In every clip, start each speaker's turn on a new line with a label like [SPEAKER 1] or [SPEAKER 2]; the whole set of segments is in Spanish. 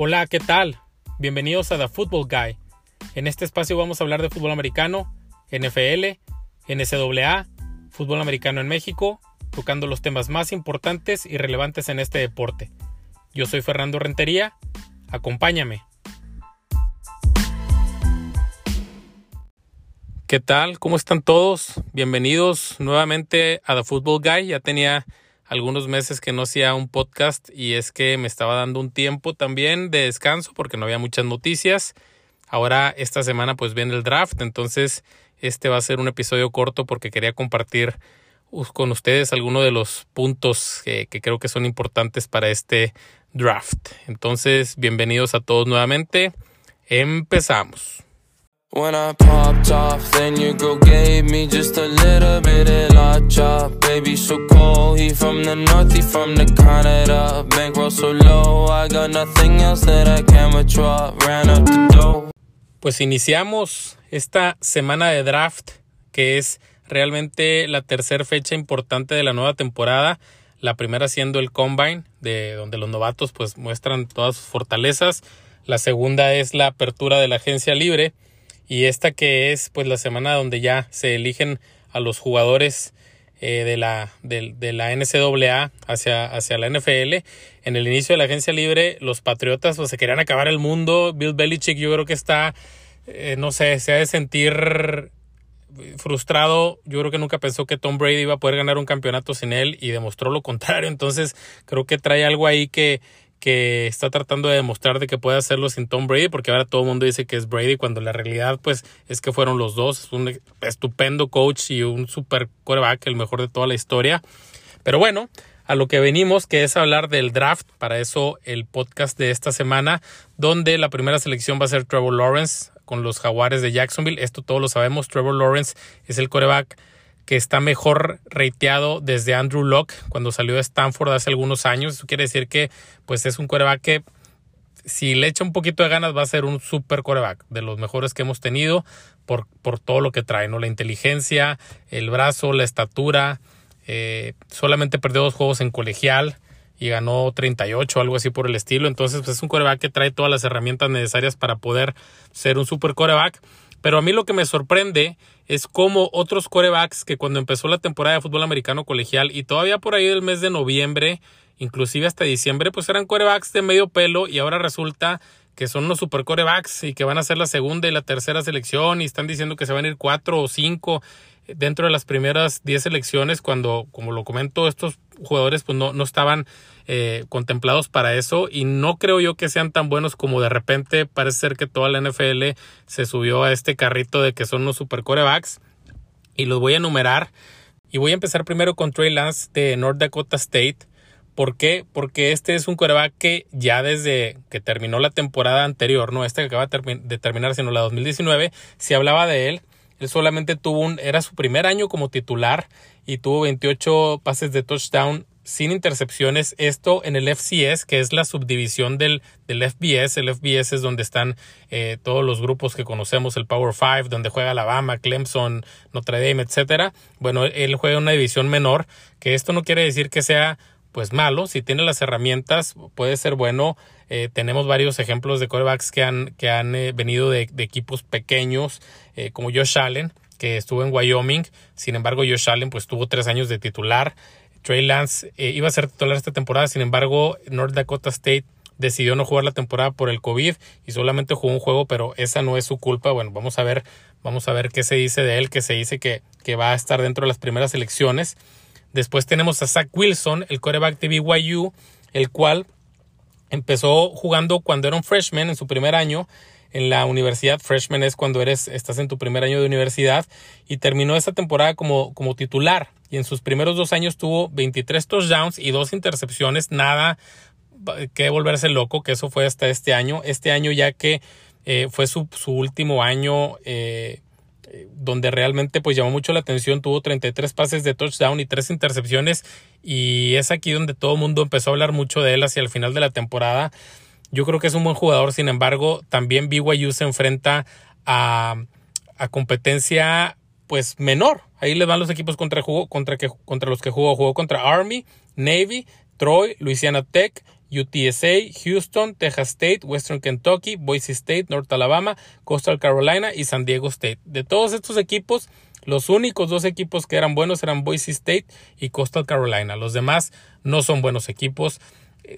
[SPEAKER 1] Hola, ¿qué tal? Bienvenidos a The Football Guy. En este espacio vamos a hablar de fútbol americano, NFL, NCAA, fútbol americano en México, tocando los temas más importantes y relevantes en este deporte. Yo soy Fernando Rentería, acompáñame. ¿Qué tal? ¿Cómo están todos? Bienvenidos nuevamente a The Football Guy. Ya tenía algunos meses que no hacía un podcast y es que me estaba dando un tiempo también de descanso porque no había muchas noticias. Ahora esta semana pues viene el draft, entonces este va a ser un episodio corto porque quería compartir con ustedes algunos de los puntos que, que creo que son importantes para este draft. Entonces, bienvenidos a todos nuevamente. Empezamos. When I popped off, then your girl gave me just a little bit of la chop. Baby, so cold, he from the north, he from the Canada. Bankroll so low, I got nothing else that I can withdraw. Ran up the dough. Pues iniciamos esta semana de draft, que es realmente la tercera fecha importante de la nueva temporada. La primera siendo el Combine, de donde los novatos pues muestran todas sus fortalezas. La segunda es la apertura de la agencia libre y esta que es pues la semana donde ya se eligen a los jugadores eh, de, la, de, NCAA hacia, hacia la NFL. En el inicio de la agencia libre, los Patriotas pues, se querían acabar el mundo. Bill Belichick yo creo que está, eh, no sé, se ha de sentir frustrado. Yo creo que nunca pensó que Tom Brady iba a poder ganar un campeonato sin él y demostró lo contrario. Entonces creo que trae algo ahí que, que está tratando de demostrar de que puede hacerlo sin Tom Brady, porque ahora todo el mundo dice que es Brady, cuando la realidad pues es que fueron los dos, es un estupendo coach y un super quarterback, el mejor de toda la historia. Pero bueno, a lo que venimos, que es hablar del draft, para eso el podcast de esta semana, donde la primera selección va a ser Trevor Lawrence con los Jaguares de Jacksonville, esto todos lo sabemos, Trevor Lawrence es el quarterback que está mejor rateado desde Andrew Locke cuando salió de Stanford hace algunos años. Eso quiere decir que pues es un coreback que si le echa un poquito de ganas va a ser un super coreback, de los mejores que hemos tenido por, por todo lo que trae, ¿no? La inteligencia, el brazo, la estatura. Eh, solamente perdió dos juegos en colegial y ganó 38 algo así por el estilo. Entonces pues, es un coreback que trae todas las herramientas necesarias para poder ser un super coreback. Pero a mí lo que me sorprende es como otros corebacks que cuando empezó la temporada de fútbol americano colegial y todavía por ahí del mes de noviembre, inclusive hasta diciembre, pues eran corebacks de medio pelo y ahora resulta que son unos super corebacks y que van a ser la segunda y la tercera selección y están diciendo que se van a ir cuatro o cinco dentro de las primeras diez selecciones cuando, como lo comento, estos jugadores pues no, no estaban eh, contemplados para eso y no creo yo que sean tan buenos como de repente parece ser que toda la NFL se subió a este carrito de que son unos super corebacks y los voy a enumerar y voy a empezar primero con Trey Lance de North Dakota State. ¿Por qué? Porque este es un coreback que ya desde que terminó la temporada anterior, no esta que acaba de terminar, sino la 2019, se hablaba de él. Él solamente tuvo un, era su primer año como titular y tuvo 28 pases de touchdown sin intercepciones. Esto en el FCS, que es la subdivisión del, del FBS. El FBS es donde están eh, todos los grupos que conocemos, el Power Five, donde juega Alabama, Clemson, Notre Dame, etcétera. Bueno, él juega en una división menor, que esto no quiere decir que sea pues malo. Si tiene las herramientas, puede ser bueno. Eh, tenemos varios ejemplos de quarterbacks que han, que han eh, venido de, de, equipos pequeños, como Josh Allen, que estuvo en Wyoming. Sin embargo, Josh Allen pues tuvo tres años de titular. Trey Lance eh, iba a ser titular esta temporada, sin embargo, North Dakota State decidió no jugar la temporada por el COVID y solamente jugó un juego, pero esa no es su culpa. Bueno, vamos a ver, vamos a ver qué se dice de él, que se dice que, que va a estar dentro de las primeras elecciones. Después tenemos a Zach Wilson, el quarterback de BYU, el cual empezó jugando cuando era un freshman en su primer año en la universidad. Freshman es cuando eres, estás en tu primer año de universidad y terminó esta temporada como, como titular. Y en sus primeros dos años tuvo 23 touchdowns y dos intercepciones. Nada que volverse loco, que eso fue hasta este año. Este año ya que eh, fue su, su, último año eh, donde realmente pues llamó mucho la atención, tuvo 33 pases de touchdown y tres intercepciones y es aquí donde todo el mundo empezó a hablar mucho de él hacia el final de la temporada. Yo creo que es un buen jugador, sin embargo, también BYU se enfrenta a, a competencia pues menor. Ahí le van los equipos contra, jugó, contra, que, contra los que jugó. Jugó contra Army, Navy, Troy, Louisiana Tech, UTSA, Houston, Texas State, Western Kentucky, Boise State, North Alabama, Coastal Carolina y San Diego State. De todos estos equipos, los únicos dos equipos que eran buenos eran Boise State y Coastal Carolina. Los demás no son buenos equipos.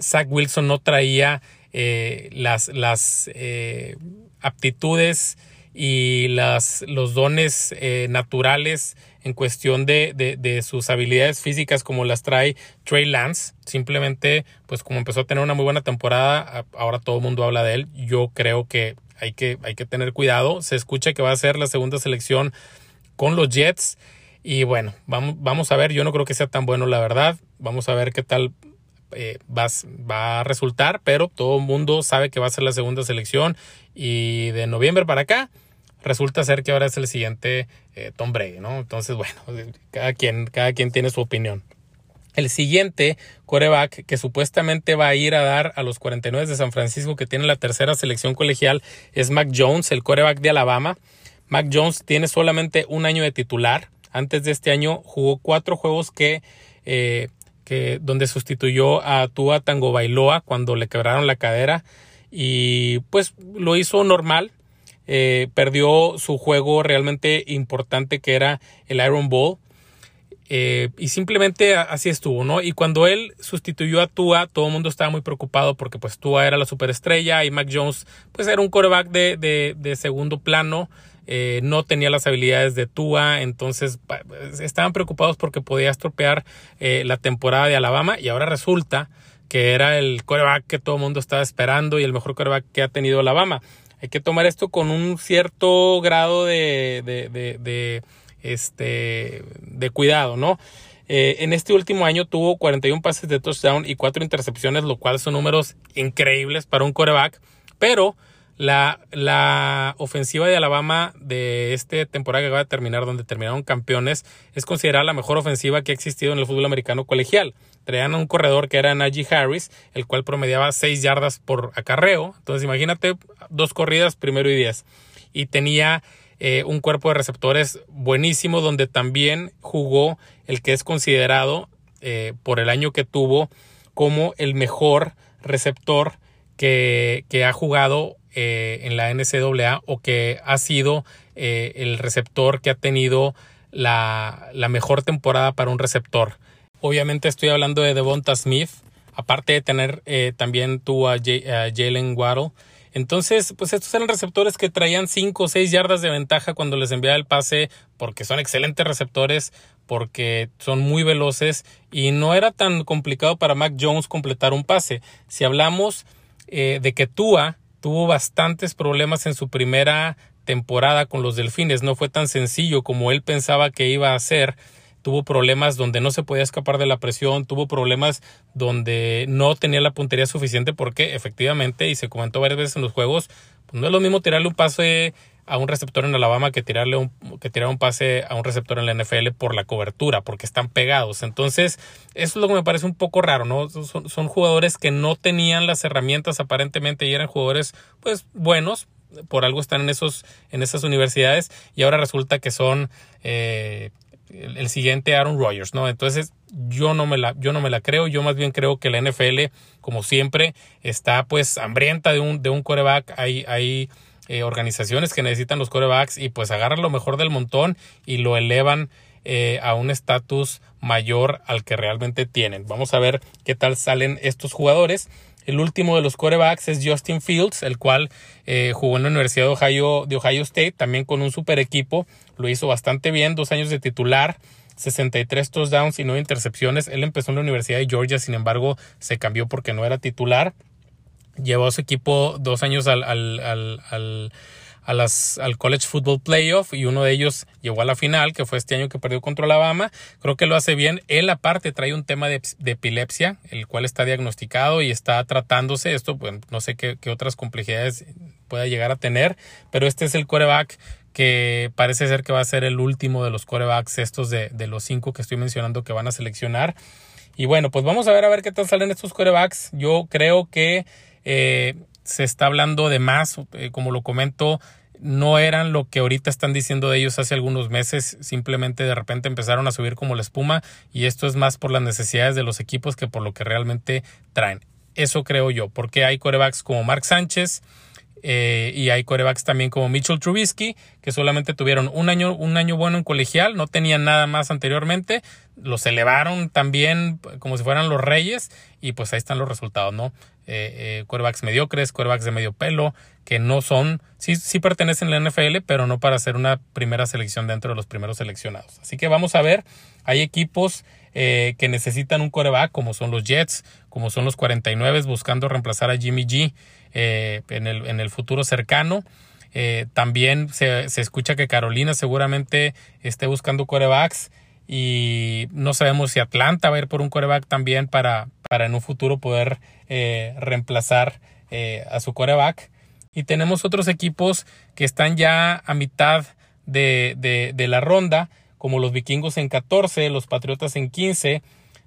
[SPEAKER 1] Zach Wilson no traía eh, las, las eh, aptitudes y las, los dones eh, naturales en cuestión de, de, sus habilidades físicas como las trae Trey Lance. Simplemente, pues como empezó a tener una muy buena temporada, ahora todo el mundo habla de él. Yo creo que hay que, hay que tener cuidado. Se escucha que va a ser la segunda selección con los Jets. Y bueno, vamos, vamos a ver. Yo no creo que sea tan bueno, la verdad. Vamos a ver qué tal eh, va, va, a resultar, pero todo el mundo sabe que va a ser la segunda selección y de noviembre para acá resulta ser que ahora es el siguiente eh, Tom Brady, ¿no? Entonces, bueno, cada quien, cada quien tiene su opinión. El siguiente coreback que supuestamente va a ir a dar a los 49 de San Francisco que tiene la tercera selección colegial es Mac Jones, el coreback de Alabama. Mac Jones tiene solamente un año de titular. Antes de este año jugó cuatro juegos que, eh, donde sustituyó a Tua Tango Bailoa cuando le quebraron la cadera y pues lo hizo normal. Eh, perdió su juego realmente importante que era el Iron Ball. Eh, y simplemente así estuvo, ¿no? Y cuando él sustituyó a Tua, todo el mundo estaba muy preocupado porque pues Tua era la superestrella y Mac Jones pues era un de, de, de segundo plano. Eh, no tenía las habilidades de Tua, entonces estaban preocupados porque podía estropear la temporada de Alabama y ahora resulta que era el quarterback que todo el mundo estaba esperando y el mejor quarterback que ha tenido Alabama hay que tomar esto con un cierto grado de, de, de, este, de cuidado, ¿no? Eh, en este último año tuvo 41 pases de touchdown y 4 intercepciones, lo cual son números increíbles para un coreback, pero la, ofensiva de Alabama de esta temporada que va a terminar, donde terminaron campeones, es considerada la mejor ofensiva que ha existido en el fútbol americano colegial. Traían a un corredor que era Najee Harris, el cual promediaba 6 yardas por acarreo. Entonces imagínate dos corridas, primero y 10. Y tenía eh, un cuerpo de receptores buenísimo, donde también jugó el que es considerado eh, por el año que tuvo como el mejor receptor que, que ha jugado eh, en la NCAA o que ha sido eh, el receptor que ha tenido la, mejor temporada para un receptor. Obviamente estoy hablando de Devonta Smith, aparte de tener eh, también tú a, Jalen Waddle. Entonces, pues estos eran receptores que traían 5 o 6 yardas de ventaja cuando les enviaba el pase, porque son excelentes receptores, porque son muy veloces y no era tan complicado para Mac Jones completar un pase. Si hablamos de que Tua tuvo bastantes problemas en su primera temporada con los Delfines. No fue tan sencillo como él pensaba que iba a ser. Tuvo problemas donde no se podía escapar de la presión, tuvo problemas donde no tenía la puntería suficiente porque efectivamente, y se comentó varias veces en los juegos, pues no es lo mismo tirarle un pase a un receptor en Alabama que tirarle un, que tirar un pase a un receptor en la NFL por la cobertura, porque están pegados. Entonces, eso es lo que me parece un poco raro, ¿no? Son, jugadores que no tenían las herramientas aparentemente y eran jugadores, pues, buenos, por algo están en esos en esas universidades y ahora resulta que son eh, el, siguiente Aaron Rodgers, ¿no? Entonces yo no me la yo no me la creo, yo más bien creo que la NFL como siempre está pues hambrienta de un de un coreback, hay hay eh, organizaciones que necesitan los corebacks y pues agarran lo mejor del montón y lo elevan eh, a un estatus mayor al que realmente tienen. Vamos a ver qué tal salen estos jugadores. El último de los corebacks es Justin Fields, el cual eh, jugó en la Universidad de Ohio, de Ohio State, también con un super equipo. Lo hizo bastante bien, dos años de titular. 63 touchdowns y 9 intercepciones. Él empezó en la Universidad de Georgia, sin embargo, se cambió porque no era titular llevó a su equipo dos años al, al, al, a las, al College Football Playoff y uno de ellos llegó a la final, que fue este año que perdió contra Alabama. Creo que lo hace bien. Él aparte trae un tema de, epilepsia, el cual está diagnosticado y está tratándose. Esto, pues no sé qué, qué otras complejidades pueda llegar a tener, pero este es el coreback que parece ser que va a ser el último de los corebacks estos de, de los cinco que estoy mencionando que van a seleccionar. Y bueno, pues vamos a ver a ver qué tal salen estos corebacks. Yo creo que eh, se está hablando de más, eh, como lo comento, no eran lo que ahorita están diciendo de ellos hace algunos meses, simplemente de repente empezaron a subir como la espuma y esto es más por las necesidades de los equipos que por lo que realmente traen. Eso creo yo, porque hay corebacks como Mark Sánchez, eh, y hay corebacks también como Mitchell Trubisky, que solamente tuvieron un año, un año bueno en colegial, no tenían nada más anteriormente, los elevaron también como si fueran los reyes, y pues ahí están los resultados, ¿no? Eh, eh mediocres, corebacks de medio pelo, que no son, sí, sí pertenecen a la NFL, pero no para ser una primera selección dentro de los primeros seleccionados. Así que vamos a ver, hay equipos eh, que necesitan un coreback, como son los Jets, como son los 49, buscando reemplazar a Jimmy G eh, en, el, en, el, futuro cercano. Eh, también se, se, escucha que Carolina seguramente esté buscando corebacks y no sabemos si Atlanta va a ir por un coreback también para, para en un futuro poder reemplazar a su coreback. Y tenemos otros equipos que están ya a mitad de, de, de la ronda como los vikingos en 14, los patriotas en 15,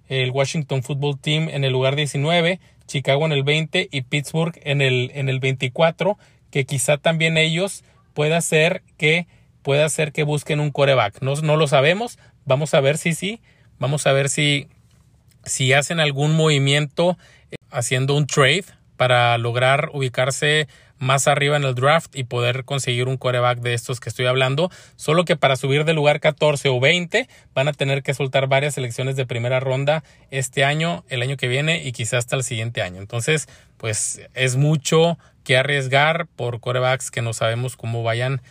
[SPEAKER 1] el Washington Football Team en el lugar 19, Chicago en el 20 y Pittsburgh en el, en el 24, que quizá también ellos pueda ser que pueda ser que busquen un coreback. No, no lo sabemos, vamos a ver si sí, vamos a ver si, si hacen algún movimiento eh, haciendo un trade para lograr ubicarse más arriba en el draft y poder conseguir un coreback de estos que estoy hablando. Solo que para subir de lugar 14 o 20 van a tener que soltar varias selecciones de primera ronda este año, el año que viene y quizás hasta el siguiente año. Entonces, pues es mucho que arriesgar por corebacks que no sabemos cómo vayan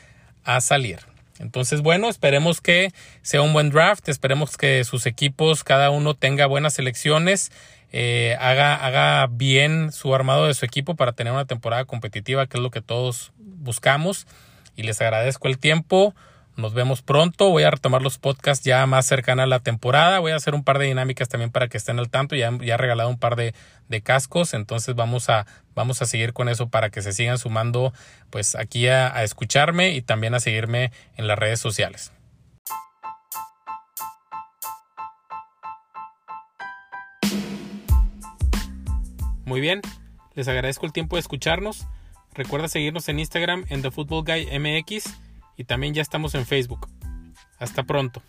[SPEAKER 1] a salir. Entonces, bueno, esperemos que sea un buen draft, esperemos que sus equipos, cada uno tenga buenas selecciones eh, haga, haga bien su armado de su equipo para tener una temporada competitiva, que es lo que todos buscamos. Y les agradezco el tiempo. Nos vemos pronto. Voy a retomar los podcasts ya más cercana a la temporada. Voy a hacer un par de dinámicas también para que estén al tanto. Ya, ya he regalado un par de, de, cascos. Entonces vamos a, vamos a seguir con eso para que se sigan sumando pues aquí a, a escucharme y también a seguirme en las redes sociales. Muy bien, les agradezco el tiempo de escucharnos. Recuerda seguirnos en Instagram en The Football Guy MX y también ya estamos en Facebook. Hasta pronto.